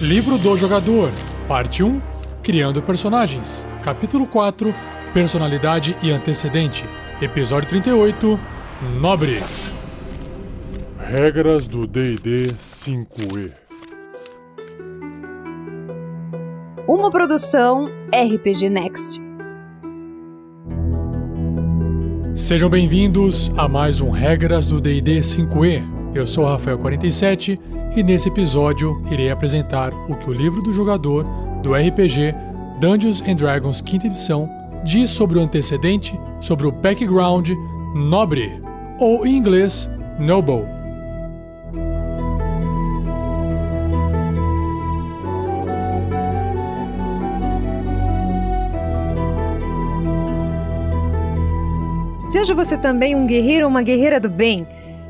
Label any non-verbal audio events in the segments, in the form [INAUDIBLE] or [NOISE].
Livro do Jogador, Parte 1 Criando Personagens, Capítulo 4 Personalidade e Antecedente, Episódio 38 Nobre. Regras do DD 5E Uma produção RPG Next. Sejam bem-vindos a mais um Regras do DD 5E. Eu sou o Rafael47 e nesse episódio irei apresentar o que o livro do jogador do RPG Dungeons and Dragons 5 edição diz sobre o antecedente, sobre o background nobre, ou em inglês, noble. Seja você também um guerreiro ou uma guerreira do bem.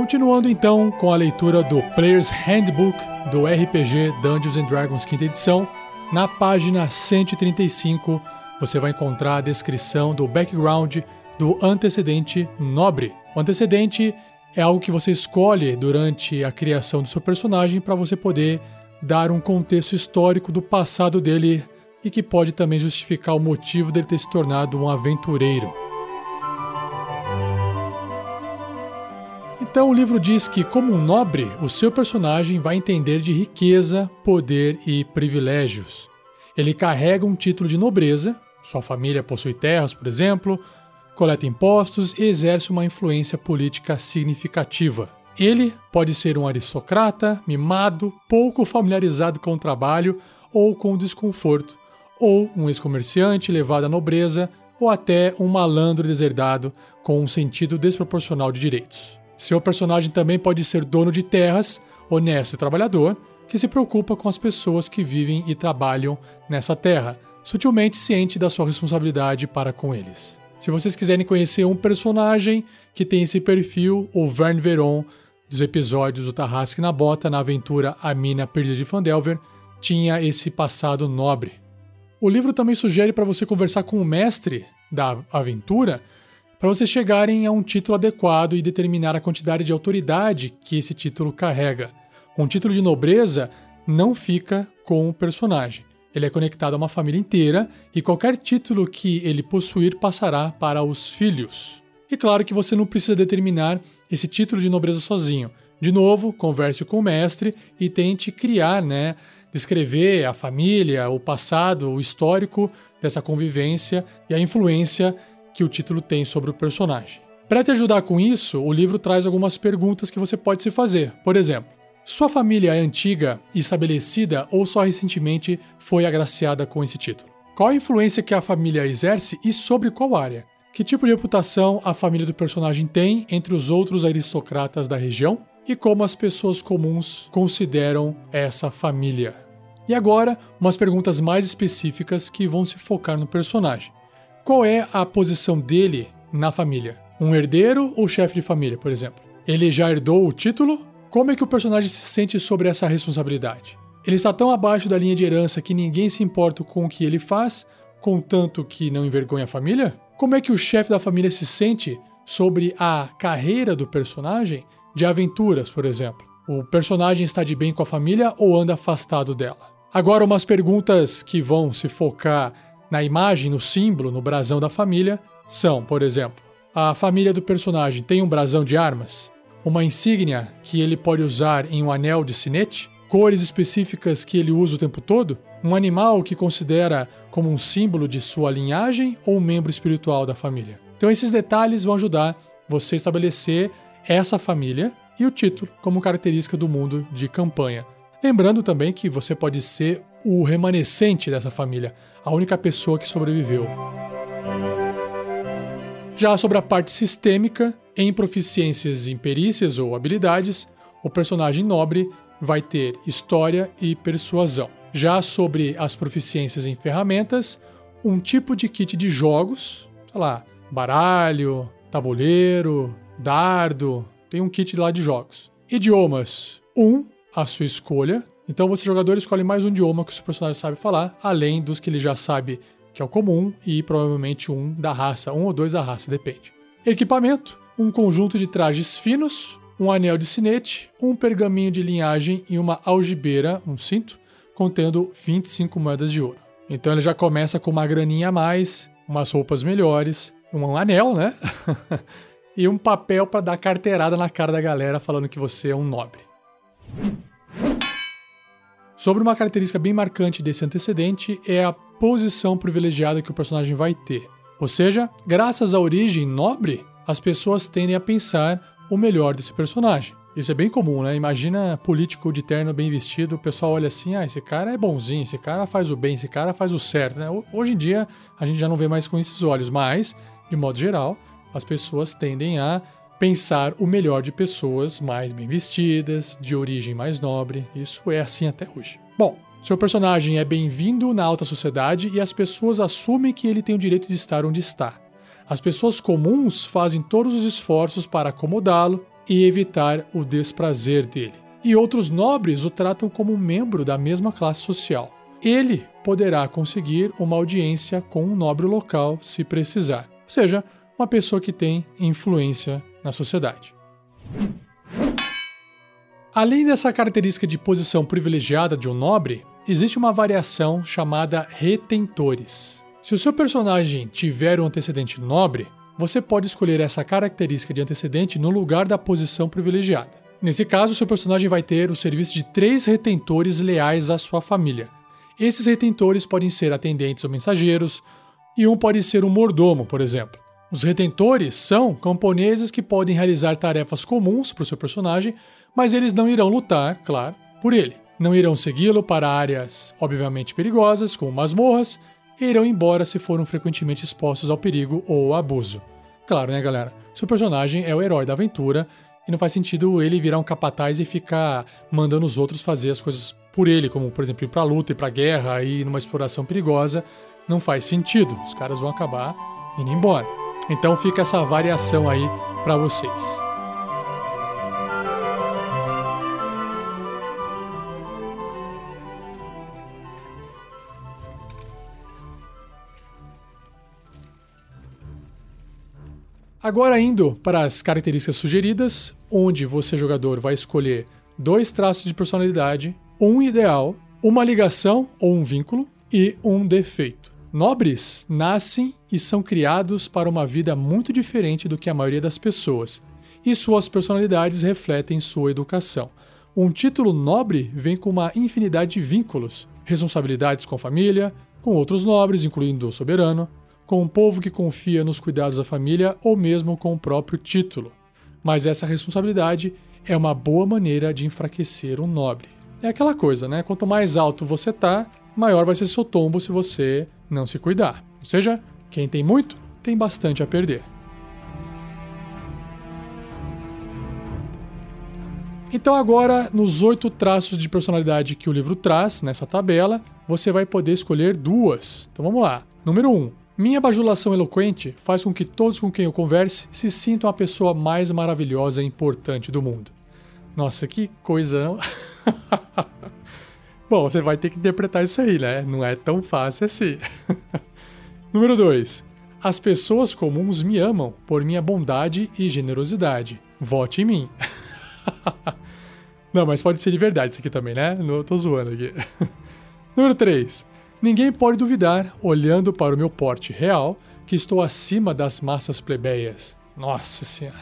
Continuando então com a leitura do Player's Handbook do RPG Dungeons and Dragons 5 edição, na página 135 você vai encontrar a descrição do background do antecedente nobre. O antecedente é algo que você escolhe durante a criação do seu personagem para você poder dar um contexto histórico do passado dele e que pode também justificar o motivo dele ter se tornado um aventureiro. Então o livro diz que, como um nobre, o seu personagem vai entender de riqueza, poder e privilégios. Ele carrega um título de nobreza, sua família possui terras, por exemplo, coleta impostos e exerce uma influência política significativa. Ele pode ser um aristocrata, mimado, pouco familiarizado com o trabalho ou com o desconforto, ou um ex-comerciante levado à nobreza, ou até um malandro deserdado com um sentido desproporcional de direitos. Seu personagem também pode ser dono de terras, honesto e trabalhador, que se preocupa com as pessoas que vivem e trabalham nessa terra, sutilmente ciente da sua responsabilidade para com eles. Se vocês quiserem conhecer um personagem que tem esse perfil, o Vern Veron, dos episódios do Tarrasque na Bota, na aventura A Mina Perdida de Fandelver, tinha esse passado nobre. O livro também sugere para você conversar com o mestre da aventura para vocês chegarem a um título adequado e determinar a quantidade de autoridade que esse título carrega. Um título de nobreza não fica com o personagem. Ele é conectado a uma família inteira e qualquer título que ele possuir passará para os filhos. E claro que você não precisa determinar esse título de nobreza sozinho. De novo, converse com o mestre e tente criar, né, descrever a família, o passado, o histórico dessa convivência e a influência que o título tem sobre o personagem. Para te ajudar com isso, o livro traz algumas perguntas que você pode se fazer. Por exemplo, sua família é antiga e estabelecida ou só recentemente foi agraciada com esse título? Qual a influência que a família exerce e sobre qual área? Que tipo de reputação a família do personagem tem entre os outros aristocratas da região? E como as pessoas comuns consideram essa família? E agora, umas perguntas mais específicas que vão se focar no personagem. Qual é a posição dele na família? Um herdeiro ou chefe de família, por exemplo? Ele já herdou o título? Como é que o personagem se sente sobre essa responsabilidade? Ele está tão abaixo da linha de herança que ninguém se importa com o que ele faz, contanto que não envergonha a família? Como é que o chefe da família se sente sobre a carreira do personagem de aventuras, por exemplo? O personagem está de bem com a família ou anda afastado dela? Agora, umas perguntas que vão se focar na imagem, no símbolo, no brasão da família, são, por exemplo, a família do personagem tem um brasão de armas, uma insígnia que ele pode usar em um anel de sinete, cores específicas que ele usa o tempo todo, um animal que considera como um símbolo de sua linhagem ou um membro espiritual da família. Então esses detalhes vão ajudar você a estabelecer essa família e o título como característica do mundo de campanha. Lembrando também que você pode ser o remanescente dessa família, a única pessoa que sobreviveu. Já sobre a parte sistêmica, em proficiências em perícias ou habilidades, o personagem nobre vai ter história e persuasão. Já sobre as proficiências em ferramentas, um tipo de kit de jogos, sei lá, baralho, tabuleiro, dardo, tem um kit lá de jogos. Idiomas, um, a sua escolha. Então você, jogador, escolhe mais um idioma que o seu personagem sabe falar, além dos que ele já sabe que é o comum, e provavelmente um da raça, um ou dois da raça, depende. Equipamento, um conjunto de trajes finos, um anel de sinete, um pergaminho de linhagem e uma algibeira, um cinto, contendo 25 moedas de ouro. Então ele já começa com uma graninha a mais, umas roupas melhores, um anel, né? [LAUGHS] e um papel para dar carteirada na cara da galera falando que você é um nobre. Sobre uma característica bem marcante desse antecedente é a posição privilegiada que o personagem vai ter. Ou seja, graças à origem nobre, as pessoas tendem a pensar o melhor desse personagem. Isso é bem comum, né? Imagina político de terno bem vestido, o pessoal olha assim, ah, esse cara é bonzinho, esse cara faz o bem, esse cara faz o certo, né? Hoje em dia a gente já não vê mais com esses olhos, mas, de modo geral, as pessoas tendem a pensar o melhor de pessoas mais bem vestidas, de origem mais nobre. Isso é assim até hoje. Bom, seu personagem é bem-vindo na alta sociedade e as pessoas assumem que ele tem o direito de estar onde está. As pessoas comuns fazem todos os esforços para acomodá-lo e evitar o desprazer dele. E outros nobres o tratam como membro da mesma classe social. Ele poderá conseguir uma audiência com um nobre local se precisar. Ou seja, uma pessoa que tem influência na sociedade. Além dessa característica de posição privilegiada de um nobre, existe uma variação chamada retentores. Se o seu personagem tiver um antecedente nobre, você pode escolher essa característica de antecedente no lugar da posição privilegiada. Nesse caso, seu personagem vai ter o serviço de três retentores leais à sua família. Esses retentores podem ser atendentes ou mensageiros, e um pode ser um mordomo, por exemplo. Os retentores são camponeses que podem realizar tarefas comuns para o seu personagem, mas eles não irão lutar, claro, por ele. Não irão segui-lo para áreas obviamente perigosas, como masmorras, e irão embora se foram frequentemente expostos ao perigo ou abuso. Claro, né, galera? Seu personagem é o herói da aventura e não faz sentido ele virar um capataz e ficar mandando os outros fazer as coisas por ele, como por exemplo ir pra luta, ir pra guerra, ir numa exploração perigosa. Não faz sentido. Os caras vão acabar indo embora. Então fica essa variação aí para vocês. Agora indo para as características sugeridas, onde você jogador vai escolher dois traços de personalidade, um ideal, uma ligação ou um vínculo e um defeito. Nobres nascem e são criados para uma vida muito diferente do que a maioria das pessoas, e suas personalidades refletem sua educação. Um título nobre vem com uma infinidade de vínculos, responsabilidades com a família, com outros nobres, incluindo o soberano, com um povo que confia nos cuidados da família ou mesmo com o próprio título. Mas essa responsabilidade é uma boa maneira de enfraquecer um nobre. É aquela coisa, né? Quanto mais alto você tá, maior vai ser seu tombo se você não se cuidar. Ou seja, quem tem muito, tem bastante a perder. Então, agora, nos oito traços de personalidade que o livro traz nessa tabela, você vai poder escolher duas. Então vamos lá. Número 1. Um, minha bajulação eloquente faz com que todos com quem eu converse se sintam a pessoa mais maravilhosa e importante do mundo. Nossa, que coisa? [LAUGHS] Bom, você vai ter que interpretar isso aí, né? Não é tão fácil assim. [LAUGHS] Número 2. As pessoas comuns me amam por minha bondade e generosidade. Vote em mim. [LAUGHS] Não, mas pode ser de verdade isso aqui também, né? Não tô zoando aqui. [LAUGHS] Número 3. Ninguém pode duvidar, olhando para o meu porte real, que estou acima das massas plebeias. Nossa senhora.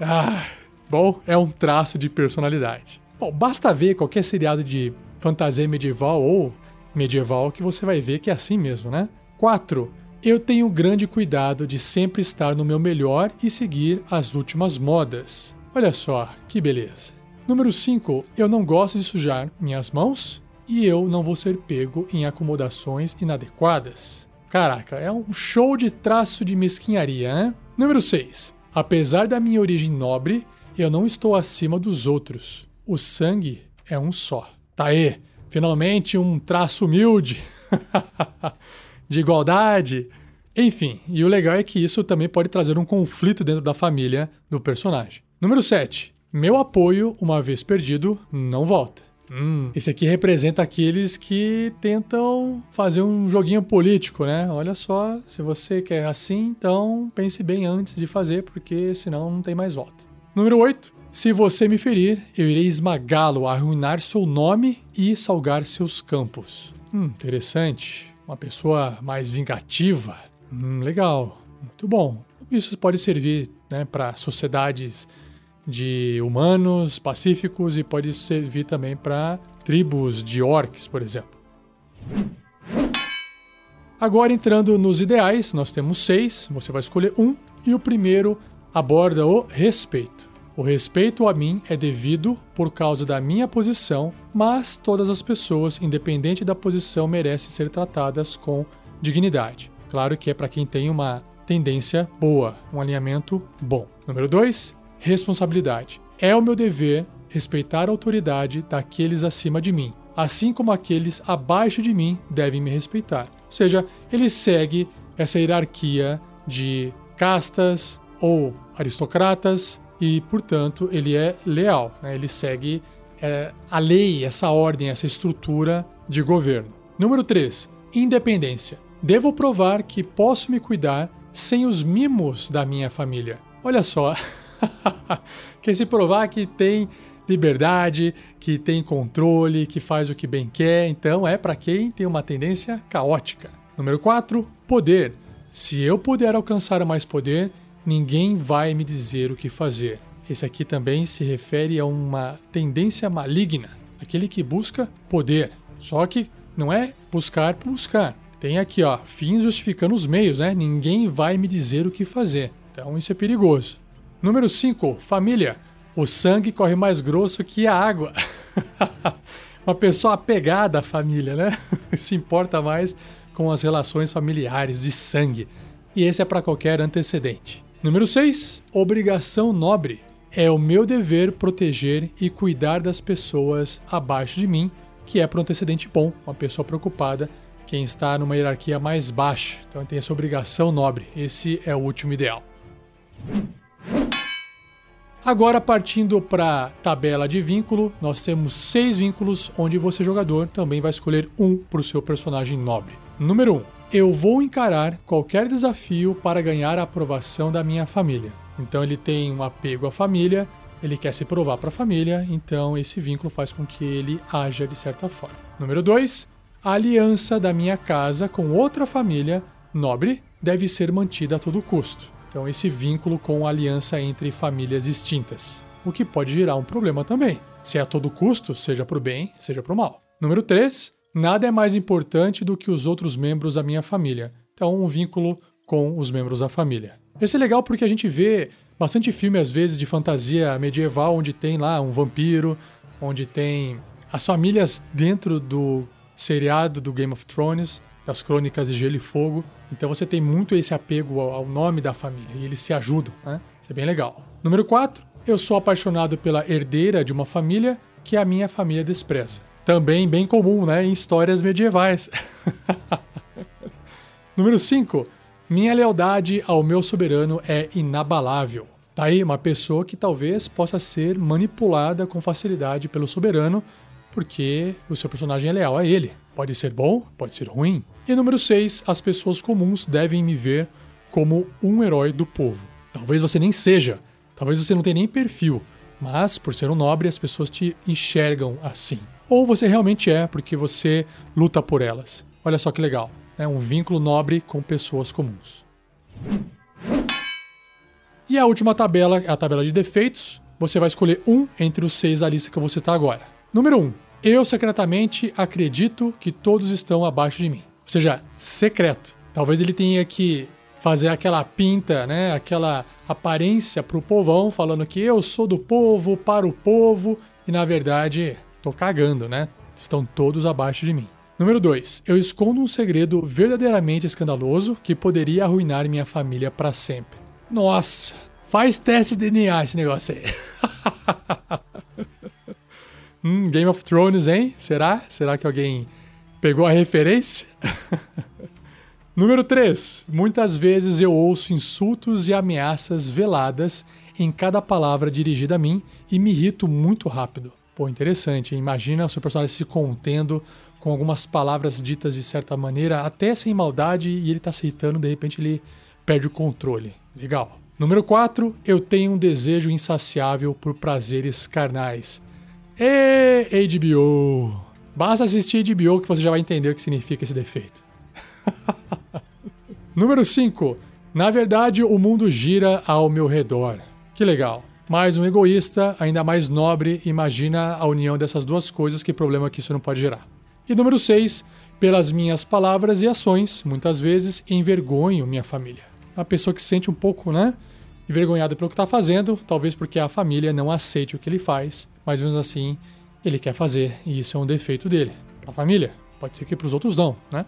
Ah, bom, é um traço de personalidade. Bom, basta ver qualquer seriado de fantasia medieval ou medieval que você vai ver que é assim mesmo, né? 4. Eu tenho grande cuidado de sempre estar no meu melhor e seguir as últimas modas. Olha só, que beleza. Número 5. Eu não gosto de sujar minhas mãos e eu não vou ser pego em acomodações inadequadas. Caraca, é um show de traço de mesquinharia, né? Número 6. Apesar da minha origem nobre, eu não estou acima dos outros. O sangue é um só. Tá aí, finalmente um traço humilde [LAUGHS] de igualdade. Enfim, e o legal é que isso também pode trazer um conflito dentro da família do personagem. Número 7. Meu apoio, uma vez perdido, não volta. Hum, esse aqui representa aqueles que tentam fazer um joguinho político, né? Olha só, se você quer assim, então pense bem antes de fazer, porque senão não tem mais volta. Número 8. Se você me ferir, eu irei esmagá-lo, arruinar seu nome e salgar seus campos. Hum, interessante. Uma pessoa mais vingativa. Hum, legal. Muito bom. Isso pode servir né, para sociedades de humanos pacíficos e pode servir também para tribos de orcs, por exemplo. Agora entrando nos ideais, nós temos seis, você vai escolher um, e o primeiro aborda o respeito. O respeito a mim é devido por causa da minha posição, mas todas as pessoas, independente da posição, merecem ser tratadas com dignidade. Claro que é para quem tem uma tendência boa, um alinhamento bom. Número 2, responsabilidade. É o meu dever respeitar a autoridade daqueles acima de mim, assim como aqueles abaixo de mim devem me respeitar. Ou seja, ele segue essa hierarquia de castas ou aristocratas e, portanto, ele é leal. Né? Ele segue é, a lei, essa ordem, essa estrutura de governo. Número 3. Independência. Devo provar que posso me cuidar sem os mimos da minha família. Olha só, [LAUGHS] quer se provar que tem liberdade, que tem controle, que faz o que bem quer, então é para quem tem uma tendência caótica. Número 4, poder. Se eu puder alcançar mais poder, ninguém vai me dizer o que fazer. Esse aqui também se refere a uma tendência maligna, aquele que busca poder. Só que não é buscar por buscar. Tem aqui, ó, fins justificando os meios, né? Ninguém vai me dizer o que fazer. Então isso é perigoso. Número 5, família. O sangue corre mais grosso que a água. [LAUGHS] Uma pessoa apegada à família, né? [LAUGHS] Se importa mais com as relações familiares de sangue. E esse é para qualquer antecedente. Número 6, obrigação nobre. É o meu dever proteger e cuidar das pessoas abaixo de mim, que é para um antecedente bom, uma pessoa preocupada, quem está numa hierarquia mais baixa. Então tem essa obrigação nobre. Esse é o último ideal. Agora, partindo para a tabela de vínculo, nós temos seis vínculos, onde você, jogador, também vai escolher um para o seu personagem nobre. Número 1. Um, eu vou encarar qualquer desafio para ganhar a aprovação da minha família. Então, ele tem um apego à família, ele quer se provar para a família, então esse vínculo faz com que ele haja de certa forma. Número 2. A aliança da minha casa com outra família nobre deve ser mantida a todo custo. Então, esse vínculo com a aliança entre famílias extintas, o que pode gerar um problema também, se é a todo custo, seja para o bem, seja para o mal. Número 3. Nada é mais importante do que os outros membros da minha família. Então, um vínculo com os membros da família. Esse é legal porque a gente vê bastante filme, às vezes, de fantasia medieval, onde tem lá um vampiro, onde tem as famílias dentro do seriado do Game of Thrones, das Crônicas de Gelo e Fogo. Então você tem muito esse apego ao nome da família e eles se ajudam, né? Isso é bem legal. Número 4. Eu sou apaixonado pela herdeira de uma família que a minha família despreza. Também bem comum, né, em histórias medievais. [LAUGHS] Número 5. Minha lealdade ao meu soberano é inabalável. Tá aí uma pessoa que talvez possa ser manipulada com facilidade pelo soberano, porque o seu personagem é leal a ele. Pode ser bom, pode ser ruim. E número 6, as pessoas comuns devem me ver como um herói do povo. Talvez você nem seja, talvez você não tenha nem perfil, mas por ser um nobre as pessoas te enxergam assim. Ou você realmente é, porque você luta por elas. Olha só que legal, é um vínculo nobre com pessoas comuns. E a última tabela é a tabela de defeitos. Você vai escolher um entre os seis da lista que vou citar agora. Número 1. Um, eu secretamente acredito que todos estão abaixo de mim. Ou seja, secreto. Talvez ele tenha que fazer aquela pinta, né, aquela aparência pro povão, falando que eu sou do povo, para o povo, e na verdade, tô cagando, né? Estão todos abaixo de mim. Número 2. Eu escondo um segredo verdadeiramente escandaloso que poderia arruinar minha família para sempre. Nossa, faz teste de DNA esse negócio aí. [LAUGHS] Hum, Game of Thrones, hein? Será? Será que alguém pegou a referência? [LAUGHS] Número 3. Muitas vezes eu ouço insultos e ameaças veladas em cada palavra dirigida a mim e me irrito muito rápido. Pô, interessante. Imagina o seu personagem se contendo com algumas palavras ditas de certa maneira, até sem maldade, e ele tá se irritando, de repente ele perde o controle. Legal. Número 4. Eu tenho um desejo insaciável por prazeres carnais. E HBO! Basta assistir HBO que você já vai entender o que significa esse defeito. [LAUGHS] Número 5. Na verdade, o mundo gira ao meu redor. Que legal. Mais um egoísta, ainda mais nobre, imagina a união dessas duas coisas, que problema que isso não pode gerar. E número 6. Pelas minhas palavras e ações, muitas vezes envergonho minha família. Uma pessoa que se sente um pouco, né? Envergonhada pelo que está fazendo, talvez porque a família não aceite o que ele faz, mas mesmo assim ele quer fazer, e isso é um defeito dele. Para a família, pode ser que para os outros não, né?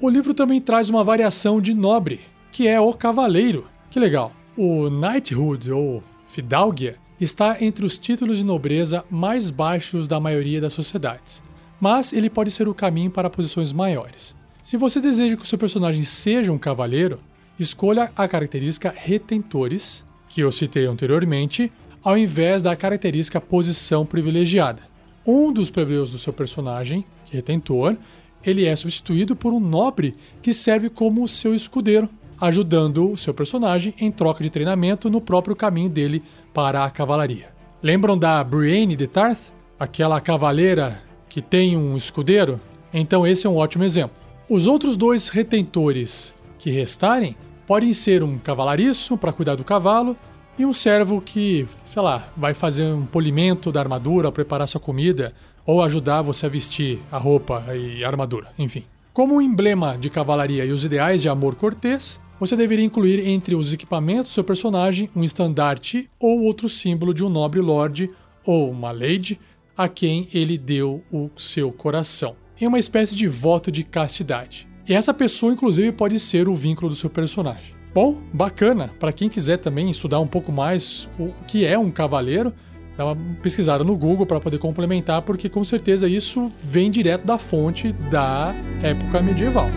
O livro também traz uma variação de nobre, que é o cavaleiro. Que legal. O knighthood ou fidalguia está entre os títulos de nobreza mais baixos da maioria das sociedades, mas ele pode ser o caminho para posições maiores. Se você deseja que o seu personagem seja um cavaleiro, escolha a característica retentores, que eu citei anteriormente, ao invés da característica posição privilegiada. Um dos plebeus do seu personagem, retentor, ele é substituído por um nobre que serve como seu escudeiro, ajudando o seu personagem em troca de treinamento no próprio caminho dele para a cavalaria. Lembram da Brienne de Tarth? Aquela cavaleira que tem um escudeiro? Então esse é um ótimo exemplo. Os outros dois retentores que restarem podem ser um cavalariço para cuidar do cavalo e um servo que, sei lá, vai fazer um polimento da armadura, preparar sua comida ou ajudar você a vestir a roupa e a armadura, enfim. Como um emblema de cavalaria e os ideais de amor cortês, você deveria incluir entre os equipamentos do seu personagem um estandarte ou outro símbolo de um nobre lord ou uma lady a quem ele deu o seu coração, em uma espécie de voto de castidade. E essa pessoa, inclusive, pode ser o vínculo do seu personagem. Bom, bacana. Para quem quiser também estudar um pouco mais o que é um cavaleiro, dá uma pesquisada no Google para poder complementar, porque com certeza isso vem direto da fonte da época medieval.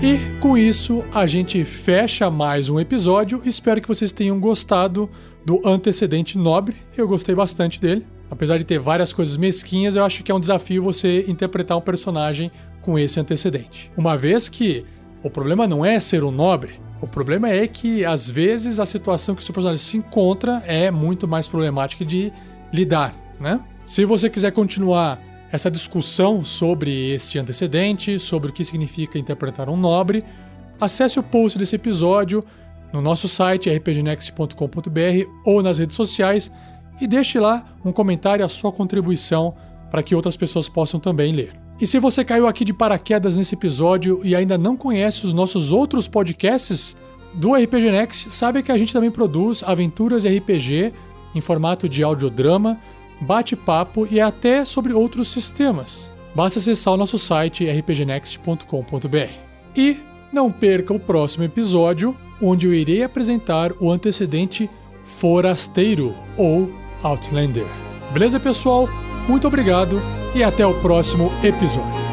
E com isso a gente fecha mais um episódio. Espero que vocês tenham gostado do antecedente nobre. Eu gostei bastante dele. Apesar de ter várias coisas mesquinhas, eu acho que é um desafio você interpretar um personagem com esse antecedente. Uma vez que o problema não é ser um nobre, o problema é que, às vezes, a situação que o seu personagem se encontra é muito mais problemática de lidar, né? Se você quiser continuar essa discussão sobre este antecedente, sobre o que significa interpretar um nobre, acesse o post desse episódio no nosso site rpgnext.com.br ou nas redes sociais e deixe lá um comentário, a sua contribuição, para que outras pessoas possam também ler. E se você caiu aqui de paraquedas nesse episódio e ainda não conhece os nossos outros podcasts do RPG Next, sabe que a gente também produz aventuras RPG em formato de audiodrama, bate-papo e até sobre outros sistemas. Basta acessar o nosso site rpgnext.com.br. E não perca o próximo episódio, onde eu irei apresentar o antecedente Forasteiro ou Outlander. Beleza, pessoal? Muito obrigado e até o próximo episódio.